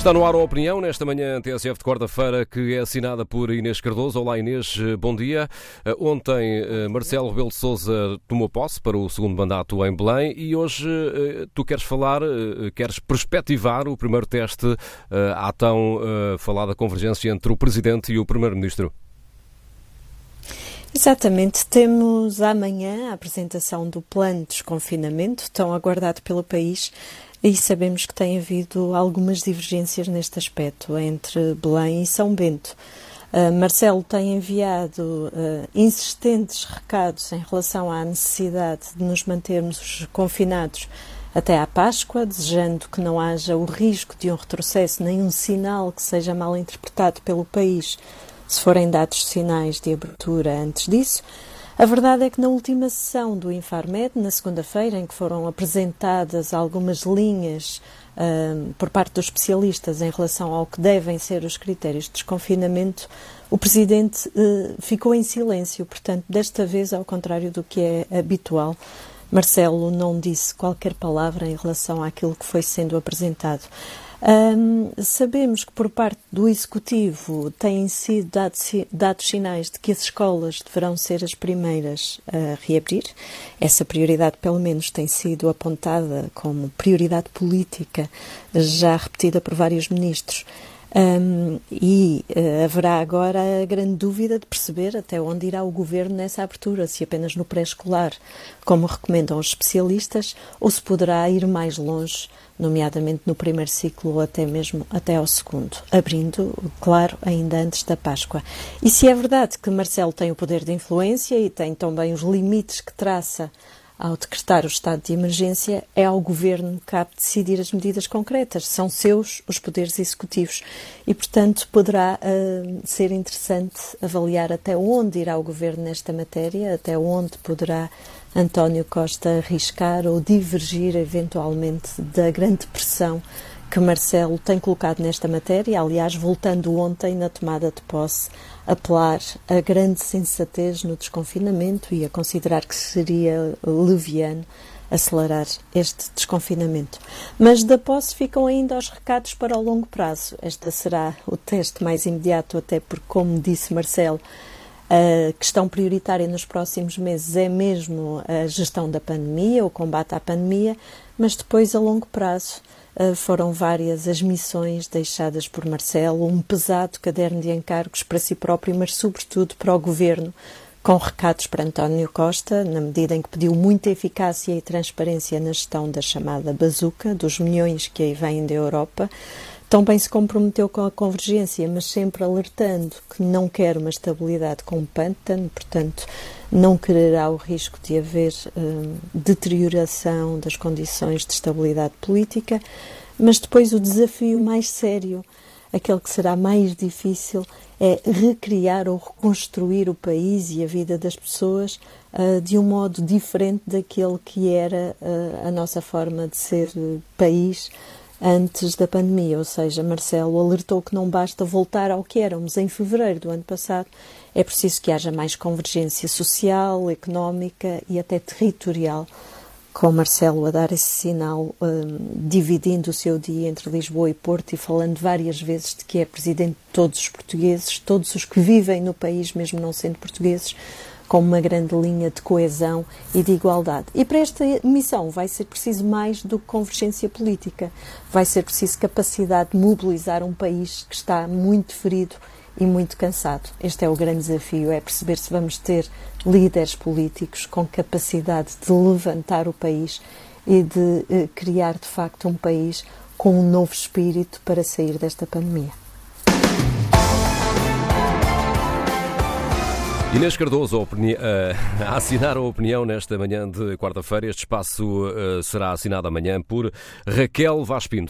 Está no ar a opinião nesta manhã TSF de quarta-feira que é assinada por Inês Cardoso. Olá Inês, bom dia. Eh, ontem eh, Marcelo Rebelo de Sousa tomou posse para o segundo mandato em Belém e hoje eh, tu queres falar, queres perspectivar o primeiro teste à tão falada convergência entre o Presidente e o Primeiro-Ministro. Exatamente, temos amanhã a apresentação do plano de desconfinamento, tão aguardado pelo país, e sabemos que tem havido algumas divergências neste aspecto entre Belém e São Bento. Uh, Marcelo tem enviado uh, insistentes recados em relação à necessidade de nos mantermos confinados até à Páscoa, desejando que não haja o risco de um retrocesso, nem um sinal que seja mal interpretado pelo país, se forem dados sinais de abertura antes disso. A verdade é que na última sessão do Infarmed, na segunda-feira, em que foram apresentadas algumas linhas uh, por parte dos especialistas em relação ao que devem ser os critérios de desconfinamento, o Presidente uh, ficou em silêncio. Portanto, desta vez, ao contrário do que é habitual, Marcelo não disse qualquer palavra em relação àquilo que foi sendo apresentado. Um, sabemos que por parte do Executivo têm sido dados, dados, sinais de que as escolas deverão ser as primeiras a reabrir. Essa prioridade, pelo menos, tem sido apontada como prioridade política, já repetida por vários ministros. Um, e uh, haverá agora a grande dúvida de perceber até onde irá o governo nessa abertura, se apenas no pré-escolar, como recomendam os especialistas, ou se poderá ir mais longe, nomeadamente no primeiro ciclo ou até mesmo até ao segundo, abrindo, claro, ainda antes da Páscoa. E se é verdade que Marcelo tem o poder de influência e tem também os limites que traça ao decretar o estado de emergência, é ao governo que cabe decidir as medidas concretas. São seus os poderes executivos e, portanto, poderá uh, ser interessante avaliar até onde irá o governo nesta matéria, até onde poderá António Costa arriscar ou divergir eventualmente da grande pressão que Marcelo tem colocado nesta matéria, aliás, voltando ontem na tomada de posse, apelar a grande sensatez no desconfinamento e a considerar que seria leviano acelerar este desconfinamento. Mas da posse ficam ainda os recados para o longo prazo. Este será o teste mais imediato, até porque, como disse Marcelo, a questão prioritária nos próximos meses é mesmo a gestão da pandemia, o combate à pandemia, mas depois, a longo prazo, foram várias as missões deixadas por Marcelo, um pesado caderno de encargos para si próprio, mas sobretudo para o governo, com recados para António Costa, na medida em que pediu muita eficácia e transparência na gestão da chamada bazuca, dos milhões que aí vêm da Europa, também se comprometeu com a convergência, mas sempre alertando que não quer uma estabilidade com um pântano, portanto, não quererá o risco de haver hum, deterioração das condições de estabilidade política, mas depois o desafio mais sério, aquele que será mais difícil, é recriar ou reconstruir o país e a vida das pessoas uh, de um modo diferente daquele que era uh, a nossa forma de ser uh, país antes da pandemia, ou seja, Marcelo alertou que não basta voltar ao que éramos em fevereiro do ano passado, é preciso que haja mais convergência social, económica e até territorial, com Marcelo a dar esse sinal, um, dividindo o seu dia entre Lisboa e Porto e falando várias vezes de que é presidente de todos os portugueses, todos os que vivem no país, mesmo não sendo portugueses, com uma grande linha de coesão e de igualdade. E para esta missão vai ser preciso mais do que convergência política, vai ser preciso capacidade de mobilizar um país que está muito ferido e muito cansado. Este é o grande desafio, é perceber se vamos ter líderes políticos com capacidade de levantar o país e de eh, criar de facto um país com um novo espírito para sair desta pandemia. Inês Cardoso a, assinar a opinião nesta manhã de quarta-feira. Este espaço uh, será assinado amanhã por Raquel Vaz Pinto.